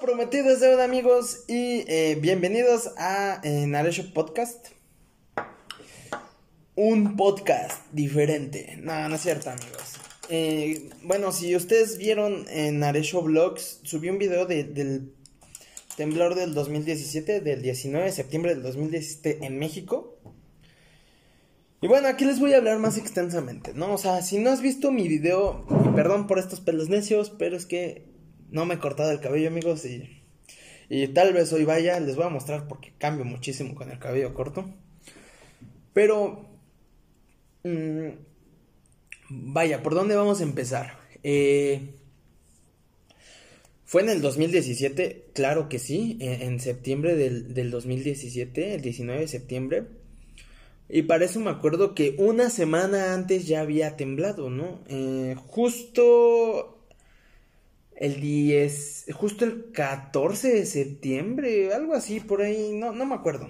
prometido es deuda, amigos, y eh, bienvenidos a eh, Naresho Podcast. Un podcast diferente. No, no es cierto, amigos. Eh, bueno, si ustedes vieron en Naresho Vlogs, subí un video del temblor del 2017, del 19 de septiembre del 2017 en México. Y bueno, aquí les voy a hablar más extensamente, ¿no? O sea, si no has visto mi video, perdón por estos pelos necios, pero es que no me he cortado el cabello, amigos, y, y tal vez hoy vaya, les voy a mostrar porque cambio muchísimo con el cabello corto. Pero, mmm, vaya, ¿por dónde vamos a empezar? Eh, ¿Fue en el 2017? Claro que sí, en, en septiembre del, del 2017, el 19 de septiembre. Y para eso me acuerdo que una semana antes ya había temblado, ¿no? Eh, justo el 10, justo el 14 de septiembre, algo así, por ahí, no, no me acuerdo.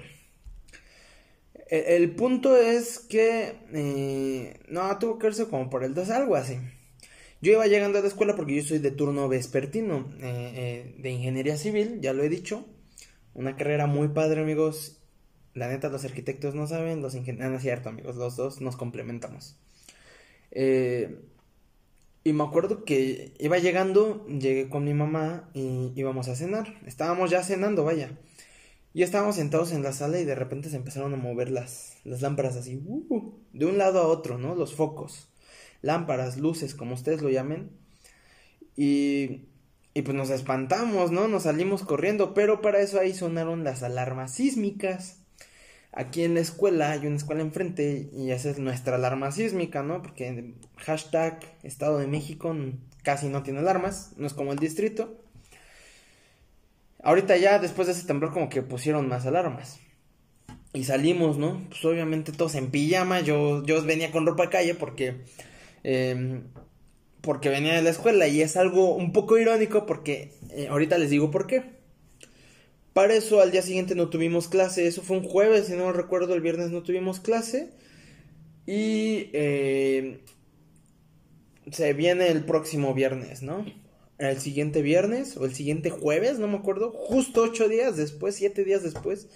El, el punto es que, eh, no, tuvo que verse como por el 2, algo así. Yo iba llegando a la escuela porque yo soy de turno vespertino, eh, eh, de ingeniería civil, ya lo he dicho. Una carrera muy padre, amigos. La neta, los arquitectos no saben, los ingenieros, no es cierto, amigos, los dos nos complementamos. Eh, y me acuerdo que iba llegando, llegué con mi mamá y íbamos a cenar. Estábamos ya cenando, vaya. Y estábamos sentados en la sala y de repente se empezaron a mover las, las lámparas así, uh, de un lado a otro, ¿no? Los focos, lámparas, luces, como ustedes lo llamen. Y, y pues nos espantamos, ¿no? Nos salimos corriendo, pero para eso ahí sonaron las alarmas sísmicas. Aquí en la escuela hay una escuela enfrente y esa es nuestra alarma sísmica, ¿no? Porque hashtag Estado de México casi no tiene alarmas, no es como el distrito. Ahorita ya después de ese temblor como que pusieron más alarmas. Y salimos, ¿no? Pues obviamente todos en pijama, yo, yo venía con ropa de calle porque... Eh, porque venía de la escuela y es algo un poco irónico porque eh, ahorita les digo por qué. Para eso al día siguiente no tuvimos clase, eso fue un jueves, si no recuerdo, el viernes no tuvimos clase. Y eh, se viene el próximo viernes, ¿no? El siguiente viernes o el siguiente jueves, no me acuerdo, justo ocho días después, siete días después.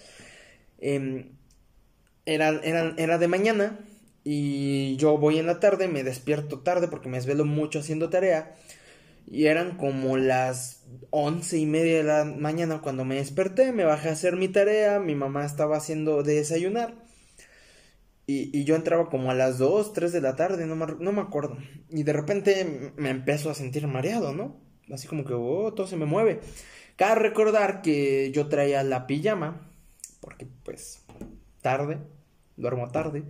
Eh, era, era, era de mañana y yo voy en la tarde, me despierto tarde porque me desvelo mucho haciendo tarea. Y eran como las once y media de la mañana cuando me desperté, me bajé a hacer mi tarea, mi mamá estaba haciendo de desayunar. Y, y yo entraba como a las dos, tres de la tarde, no me, no me acuerdo. Y de repente me empiezo a sentir mareado, ¿no? Así como que, oh, todo se me mueve. Cabe recordar que yo traía la pijama, porque pues tarde, duermo tarde.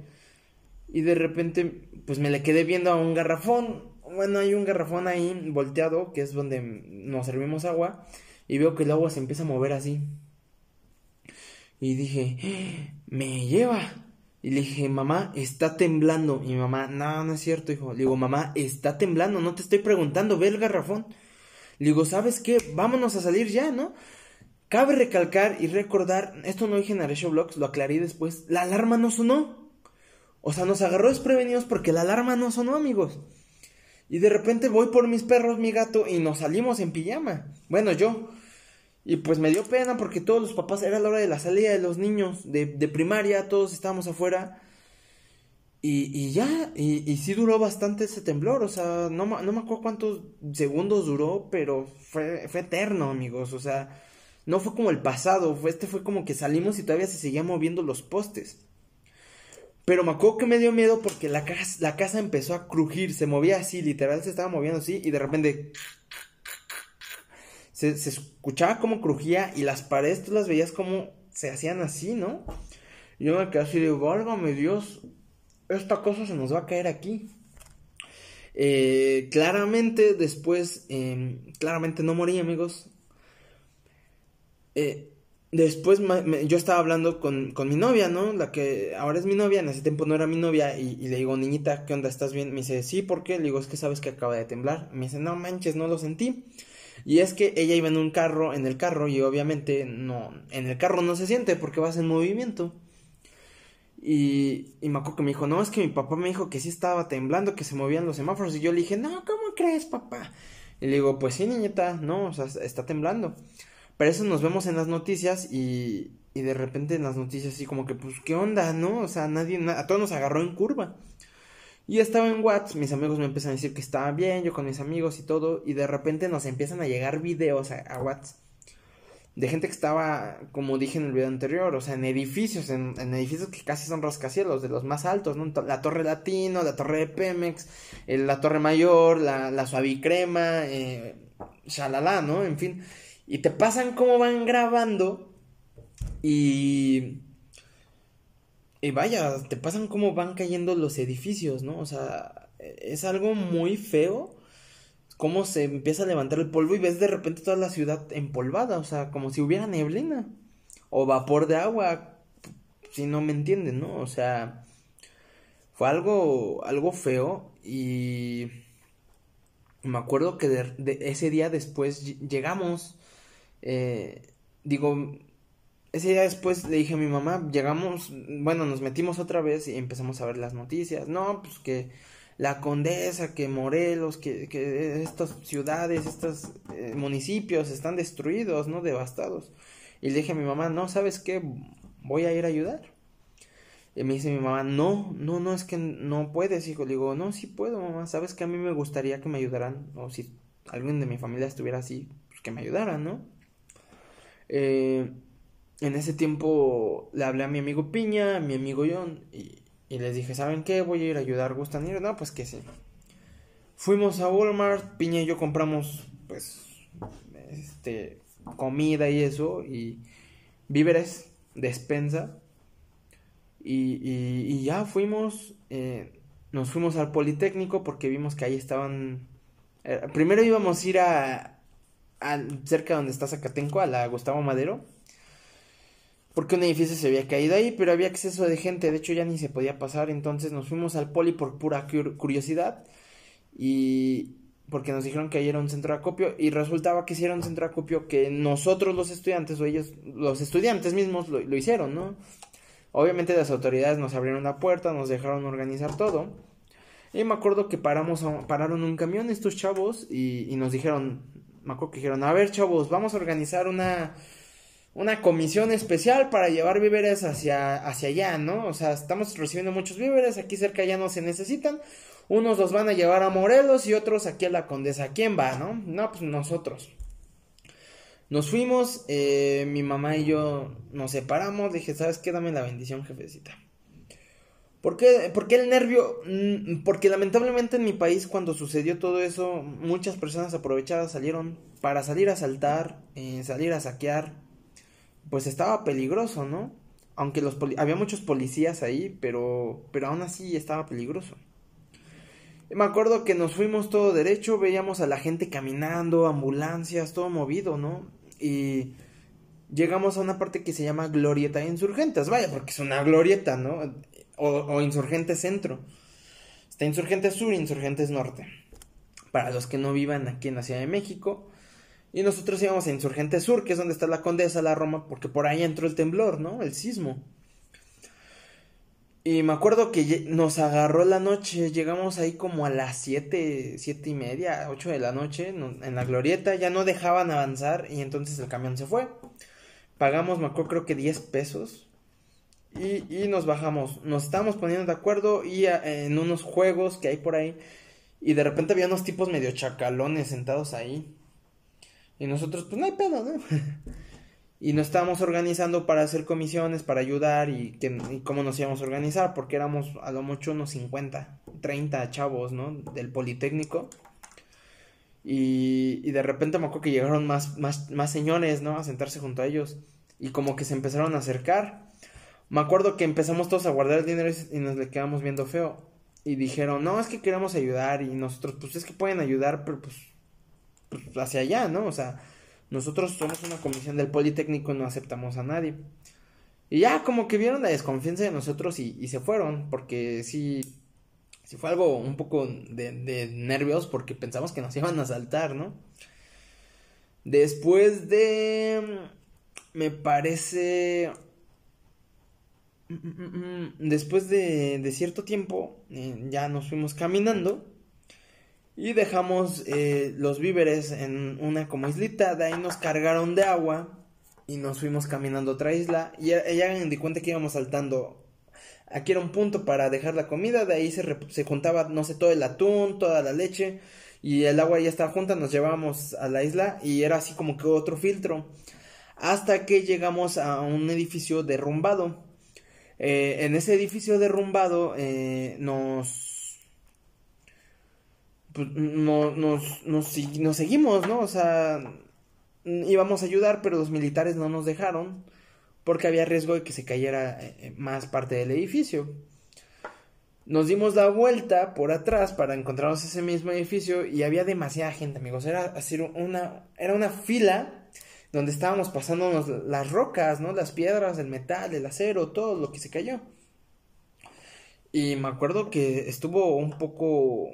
Y de repente, pues me le quedé viendo a un garrafón bueno, hay un garrafón ahí volteado, que es donde nos servimos agua, y veo que el agua se empieza a mover así. Y dije, me lleva. Y le dije, mamá, está temblando. Y mi mamá, no, no es cierto, hijo. Le digo, mamá, está temblando, no te estoy preguntando, ve el garrafón. Le digo, ¿sabes qué? Vámonos a salir ya, ¿no? Cabe recalcar y recordar, esto no dije en Aresho lo aclaré después, la alarma no sonó. O sea, nos agarró desprevenidos porque la alarma no sonó, amigos. Y de repente voy por mis perros, mi gato, y nos salimos en pijama. Bueno, yo. Y pues me dio pena porque todos los papás, era la hora de la salida de los niños de, primaria, todos estábamos afuera. Y, ya, y, y, sí duró bastante ese temblor, o sea, no, no me acuerdo cuántos segundos duró, pero fue, fue eterno, amigos, o sea, no fue como el pasado, fue, este fue como que salimos y todavía se seguían moviendo los postes. Pero me acuerdo que me dio miedo porque la casa, la casa empezó a crujir, se movía así, literal se estaba moviendo así y de repente se, se escuchaba como crujía y las paredes tú las veías como se hacían así, ¿no? Y yo me quedé así de, válgame Dios, esta cosa se nos va a caer aquí. Eh, claramente después, eh, claramente no morí amigos. Eh, Después yo estaba hablando con, con, mi novia, ¿no? La que ahora es mi novia, en ese tiempo no era mi novia, y, y, le digo, niñita, ¿qué onda? ¿Estás bien? Me dice, sí, ¿por qué? Le digo, es que sabes que acaba de temblar. Me dice, no manches, no lo sentí. Y es que ella iba en un carro, en el carro, y obviamente no, en el carro no se siente porque vas en movimiento. Y, y me acuerdo que me dijo, no, es que mi papá me dijo que sí estaba temblando, que se movían los semáforos. Y yo le dije, no, ¿cómo crees, papá? Y le digo, pues sí, niñita, no, o sea, está temblando. Para eso nos vemos en las noticias y, y de repente en las noticias así como que, pues, ¿qué onda, no? O sea, nadie, a todos nos agarró en curva. Y estaba en WhatsApp, mis amigos me empiezan a decir que estaba bien, yo con mis amigos y todo, y de repente nos empiezan a llegar videos a, a WhatsApp de gente que estaba, como dije en el video anterior, o sea, en edificios, en, edificios que casi son rascacielos, de los más altos, ¿no? La Torre Latino, la Torre de Pemex, la Torre Mayor, la, la Suavicrema, eh, shalala, ¿no? En fin, y te pasan cómo van grabando y... Y vaya, te pasan cómo van cayendo los edificios, ¿no? O sea, es algo muy feo cómo se empieza a levantar el polvo y ves de repente toda la ciudad empolvada, o sea, como si hubiera neblina o vapor de agua, si no me entienden, ¿no? O sea, fue algo, algo feo y me acuerdo que de, ese día después llegamos, eh, digo, ese día después le dije a mi mamá, llegamos, bueno, nos metimos otra vez y empezamos a ver las noticias, no, pues que la Condesa, que Morelos, que, que estas ciudades, estos eh, municipios están destruidos, ¿no? Devastados. Y le dije a mi mamá, no, ¿sabes qué? Voy a ir a ayudar. Y me dice mi mamá, no, no, no, es que no puedes, hijo. Le digo, no, sí puedo, mamá. Sabes que a mí me gustaría que me ayudaran. O si alguien de mi familia estuviera así, pues que me ayudaran, ¿no? Eh, en ese tiempo le hablé a mi amigo Piña, a mi amigo John, y, les dije, ¿saben qué? Voy a ir a ayudar, ¿gustan ir? No, pues que sí. Fuimos a Walmart, Piña y yo compramos, pues, este, comida y eso, y víveres, despensa. Y, y, ya fuimos, eh, nos fuimos al Politécnico porque vimos que ahí estaban... Eh, primero íbamos a ir a, a, cerca donde está Zacatenco, a la Gustavo Madero porque un edificio se había caído ahí, pero había exceso de gente, de hecho ya ni se podía pasar, entonces nos fuimos al poli por pura curiosidad y porque nos dijeron que ahí era un centro de acopio y resultaba que sí era un centro de acopio que nosotros los estudiantes o ellos, los estudiantes mismos lo, hicieron, ¿no? Obviamente las autoridades nos abrieron la puerta, nos dejaron organizar todo. Y me acuerdo que paramos, pararon un camión estos chavos y nos dijeron, me acuerdo que dijeron, a ver chavos, vamos a organizar una una comisión especial para llevar víveres hacia, hacia allá, ¿no? O sea, estamos recibiendo muchos víveres, aquí cerca ya no se necesitan. Unos los van a llevar a Morelos y otros aquí a la Condesa. ¿Quién va, no? No, pues nosotros. Nos fuimos, eh, mi mamá y yo nos separamos. Dije, ¿sabes qué? Dame la bendición, jefecita. ¿Por qué, ¿Por qué el nervio? Mm, porque lamentablemente en mi país cuando sucedió todo eso, muchas personas aprovechadas salieron para salir a saltar, eh, salir a saquear, pues estaba peligroso, ¿no? Aunque los había muchos policías ahí, pero, pero aún así estaba peligroso. Me acuerdo que nos fuimos todo derecho, veíamos a la gente caminando, ambulancias, todo movido, ¿no? Y llegamos a una parte que se llama Glorieta Insurgentes, vaya, porque es una glorieta, ¿no? O, o Insurgente Centro. Está Insurgente Sur, Insurgentes Norte. Para los que no vivan aquí en la Ciudad de México, y nosotros íbamos a Insurgente Sur, que es donde está la Condesa, la Roma, porque por ahí entró el temblor, ¿no? El sismo. Y me acuerdo que nos agarró la noche, llegamos ahí como a las siete, siete y media, ocho de la noche, en la glorieta, ya no dejaban avanzar y entonces el camión se fue. Pagamos, me acuerdo, creo que 10 pesos. Y, nos bajamos, nos estábamos poniendo de acuerdo y en unos juegos que hay por ahí. Y de repente había unos tipos medio chacalones sentados ahí. Y nosotros, pues no hay pedo, ¿no? y nos estábamos organizando para hacer comisiones, para ayudar y, que, cómo nos íbamos a organizar, porque éramos a lo mucho unos 50, 30 chavos, ¿no? Del Politécnico. Y, y de repente me acuerdo que llegaron más, más, más señores, ¿no? A sentarse junto a ellos. Y como que se empezaron a acercar. Me acuerdo que empezamos todos a guardar el dinero y nos le quedamos viendo feo. Y dijeron, no, es que queremos ayudar. Y nosotros, pues es que pueden ayudar, pero pues pues, hacia allá, ¿no? O sea, nosotros somos una comisión del Politécnico, no aceptamos a nadie. Y ya como que vieron la desconfianza de nosotros y, se fueron, porque sí, sí fue algo un poco de, de, nervios, porque pensamos que nos iban a asaltar, ¿no? Después de, me parece, después de, cierto tiempo, eh, ya nos fuimos caminando Y dejamos eh, los víveres en una como islita, de ahí nos cargaron de agua y nos fuimos caminando a otra isla y ella me di cuenta que íbamos saltando. Aquí era un punto para dejar la comida, de ahí se, se juntaba, no sé, todo el atún, toda la leche y el agua ya estaba junta, nos llevábamos a la isla y era así como que otro filtro. Hasta que llegamos a un edificio derrumbado. Eh, en ese edificio derrumbado eh, nos, pues, nos, nos, nos seguimos, ¿no? O sea, íbamos a ayudar, pero los militares no nos dejaron porque había riesgo de que se cayera eh, más parte del edificio. Nos dimos la vuelta por atrás para encontrarnos ese mismo edificio y había demasiada gente, amigos. Era así una, era una fila donde estábamos pasándonos las rocas, ¿no? Las piedras, el metal, el acero, todo lo que se cayó. Y me acuerdo que estuvo un poco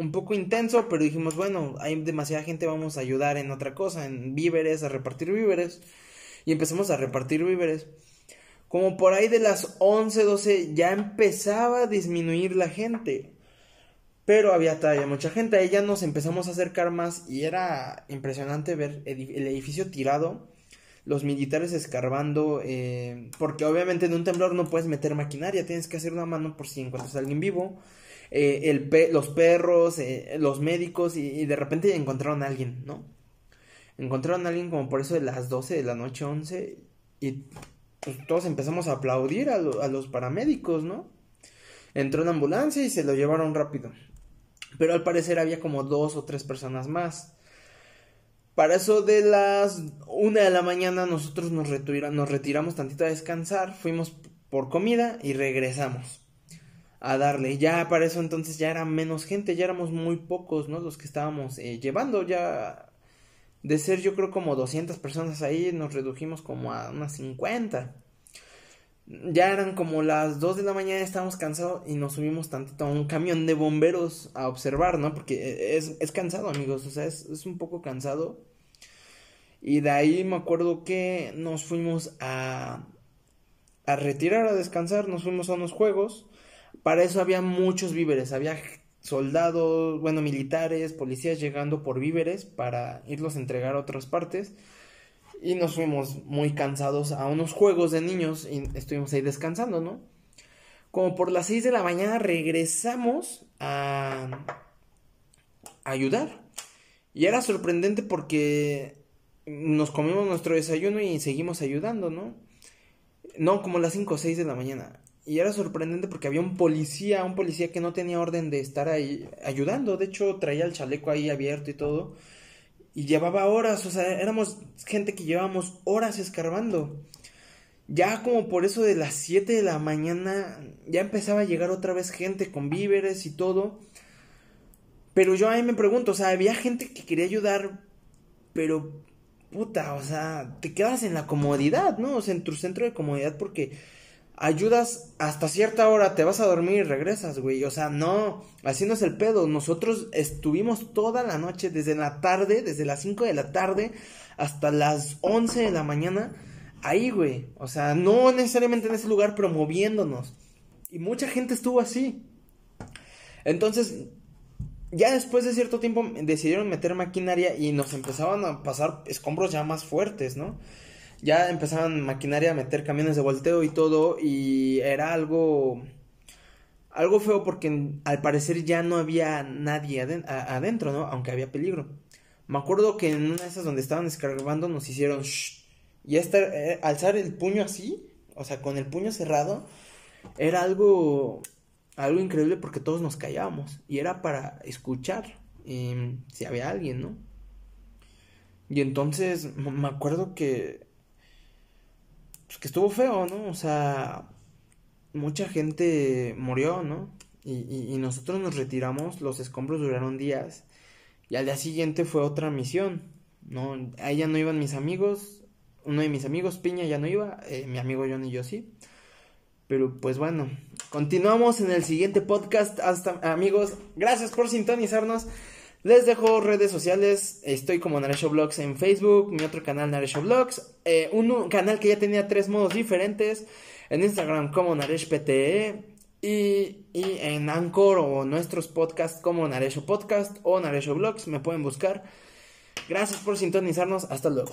un poco intenso, pero dijimos, bueno, hay demasiada gente, vamos a ayudar en otra cosa, en víveres, a repartir víveres. Y empezamos a repartir víveres. Como por ahí de las 11, 12 ya empezaba a disminuir la gente. Pero había todavía mucha gente. Ahí ya nos empezamos a acercar más y era impresionante ver el edificio tirado. Los militares escarbando. Eh, porque obviamente en un temblor no puedes meter maquinaria. Tienes que hacer una mano por si encuentras a alguien vivo. Eh, los perros, eh, los médicos y, de repente encontraron a alguien, ¿no? Encontraron a alguien como por eso de las 12 de la noche, 11 y pues, todos empezamos a aplaudir a, a los paramédicos, ¿no? Entró una ambulancia y se lo llevaron rápido. Pero al parecer había como dos o tres personas más. Para eso de las una de la mañana nosotros nos, nos retiramos tantito a descansar, fuimos por comida y regresamos a darle. Ya para eso entonces ya era menos gente, ya éramos muy pocos, ¿no? Los que estábamos eh, llevando, ya de ser yo creo como 200 personas ahí, nos redujimos como a unas 50. Ya eran como las 2 de la mañana, estábamos cansados y nos subimos tantito a un camión de bomberos a observar, ¿no? Porque es, es cansado, amigos, o sea, es, es un poco cansado. Y de ahí me acuerdo que nos fuimos a, a retirar, a descansar, nos fuimos a unos juegos para eso había muchos víveres, había soldados, bueno, militares, policías llegando por víveres para irlos a entregar a otras partes. Y nos fuimos muy cansados a unos juegos de niños y estuvimos ahí descansando, ¿no? Como por las 6 de la mañana regresamos a, ayudar. Y era sorprendente porque nos comimos nuestro desayuno y seguimos ayudando, ¿no? No, como las 5 o 6 de la mañana. Y era sorprendente porque había un policía, un policía que no tenía orden de estar ahí ayudando. De hecho, traía el chaleco ahí abierto y todo. Y llevaba horas, o sea, éramos gente que llevábamos horas escarbando. Ya como por eso de las 7 de la mañana ya empezaba a llegar otra vez gente con víveres y todo. Pero yo ahí me pregunto, o sea, había gente que quería ayudar, pero puta, o sea, te quedas en la comodidad, ¿no? O sea, en tu centro de comodidad porque ayudas hasta cierta hora, te vas a dormir y regresas, güey. O sea, no, así no es el pedo. Nosotros estuvimos toda la noche, desde la tarde, desde las 5 de la tarde hasta las 11 de la mañana, ahí, güey. O sea, no necesariamente en ese lugar, pero moviéndonos. Y mucha gente estuvo así. Entonces, ya después de cierto tiempo decidieron meter maquinaria y nos empezaban a pasar escombros ya más fuertes, ¿no? Ya empezaban maquinaria a meter camiones de volteo y todo y era algo algo feo porque al parecer ya no había nadie adentro, ¿no? Aunque había peligro. Me acuerdo que en una de esas donde estaban descargando nos hicieron shh, y estar, eh, alzar el puño así, o sea, con el puño cerrado, era algo algo increíble porque todos nos callábamos y era para escuchar si había alguien, ¿no? Y entonces me acuerdo que pues que estuvo feo, ¿no? O sea, mucha gente murió, ¿no? Y, nosotros nos retiramos, los escombros duraron días. Y al día siguiente fue otra misión, ¿no? Ahí ya no iban mis amigos, uno de mis amigos, Piña, ya no iba, eh, mi amigo John y yo sí. Pero pues bueno, continuamos en el siguiente podcast. Hasta amigos, gracias por sintonizarnos. Les dejo redes sociales, estoy como Naresho Vlogs en Facebook, mi otro canal Naresho Vlogs, eh, un canal que ya tenía tres modos diferentes, en Instagram como Naresh PTE, Y, y en Anchor o nuestros podcasts como Naresho Podcast o Naresho Blogs me pueden buscar. Gracias por sintonizarnos. Hasta luego.